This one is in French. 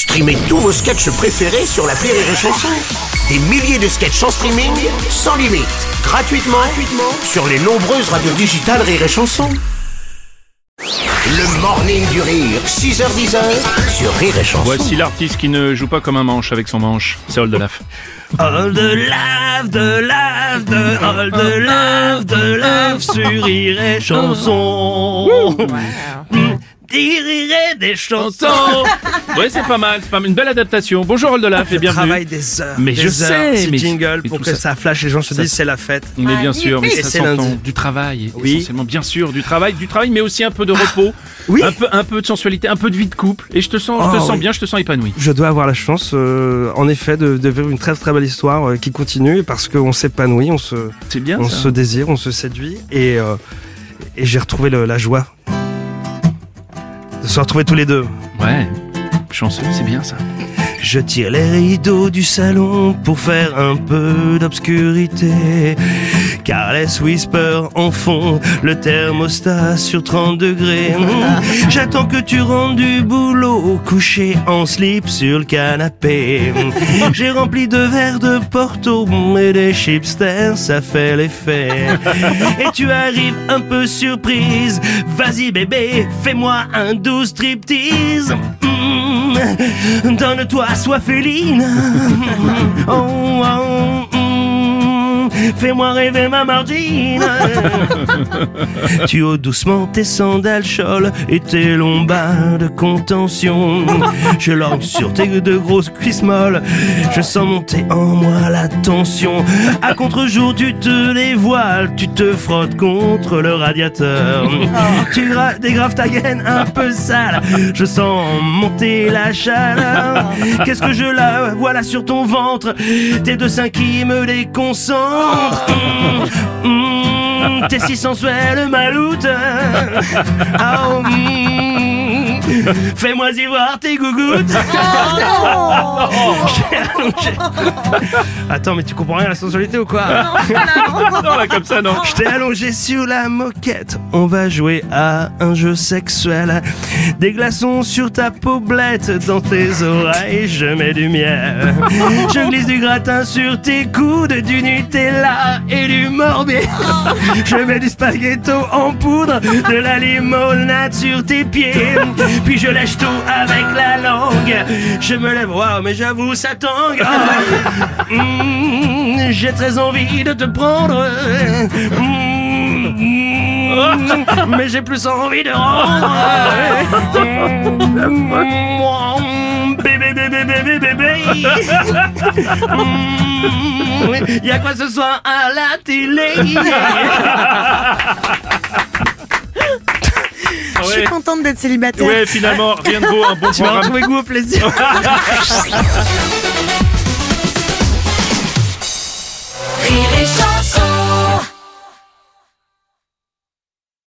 Streamez tous vos sketchs préférés sur la Rire et Chanson. Des milliers de sketchs en streaming, sans limite, gratuitement, gratuitement sur les nombreuses radios digitales Rire et Chanson. Le morning du rire, 6h10 sur Rire et Chanson. Voici l'artiste qui ne joue pas comme un manche avec son manche, c'est Oldelaf. All de lave, de lave, de lave sur Rire et chanson. Rire des chansons. Ouais, c'est pas mal, c'est pas mal. Une belle adaptation. Bonjour Oldelaf et Je bienvenue. travaille des heures. Mais des je heures, sais, ce mais- jingle pour que ça- ça flash, les gens se disent c'est la fête. Mais bien sûr, mais c'est. Du travail, Oui. essentiellement, bien sûr, du travail, du travail, mais aussi un peu de repos, Oui. un peu, un peu de sensualité, un peu de vie de couple. Et je te sens, je te Oh, sens oui. bien, je te sens épanoui. Je dois avoir la chance, euh, en effet, de, de vivre une très très belle histoire euh, qui continue parce qu'on s'épanouit, on se, C'est bien on ça. se désire, on se séduit et, euh, et j'ai retrouvé le- la joie de se retrouver tous les deux. Ouais, chanceux, c'est bien ça. Je tire les rideaux du salon pour faire un peu d'obscurité. Carless Whisper en fond, le thermostat sur 30 degrés. J'attends que tu rentres du boulot, couché en slip sur le canapé. J'ai rempli de verres de Porto et des chipsters, ça fait l'effet. Et tu arrives un peu surprise. Vas-y bébé, fais-moi un doux striptease. Mm. Donne-toi soif féline. Oh, oh, mm. Fais-moi rêver ma margine. tu ôtes doucement tes sandales choles et tes longs bas de contention. Je lorgne sur tes de grosses cuisses molles. Je sens monter en moi la tension. À contre-jour, tu te dévoiles, tu te frottes contre le radiateur. Tu gra- dégraves ta gaine un peu sale. Je sens monter la chaleur. Qu'est-ce que je la vois là sur ton ventre? Tes deux seins qui me déconcentrent. T'es si sensuel, maloute. Ah, oh, mmh. Fais-moi y voir tes gougouttes. Attends, mais tu comprends rien à la sensualité ou quoi? Non, là, comme ça, non. je t'ai allongé sur la moquette, on va jouer à un jeu sexuel. Des glaçons sur ta paublette, dans tes oreilles, je mets du miel. Je glisse du gratin sur tes coudes, du Nutella et du Morbier. Je mets du spaghetto en poudre, de la limonade sur tes pieds. Puis je lèche tout avec la langue. Je me lève, waouh, mais j'avoue, ça tangue. Ah. Mmh, J'ai très envie de te prendre. Mmh, mmh, mais j'ai plus envie de rendre. Bébé, bébé, bébé, bébé. Mmh, Y a quoi ce soir à la télé? Je suis contente d'être célibataire. Ouais, finalement, rien de beau, un bon Tu vas retrouver goût au plaisir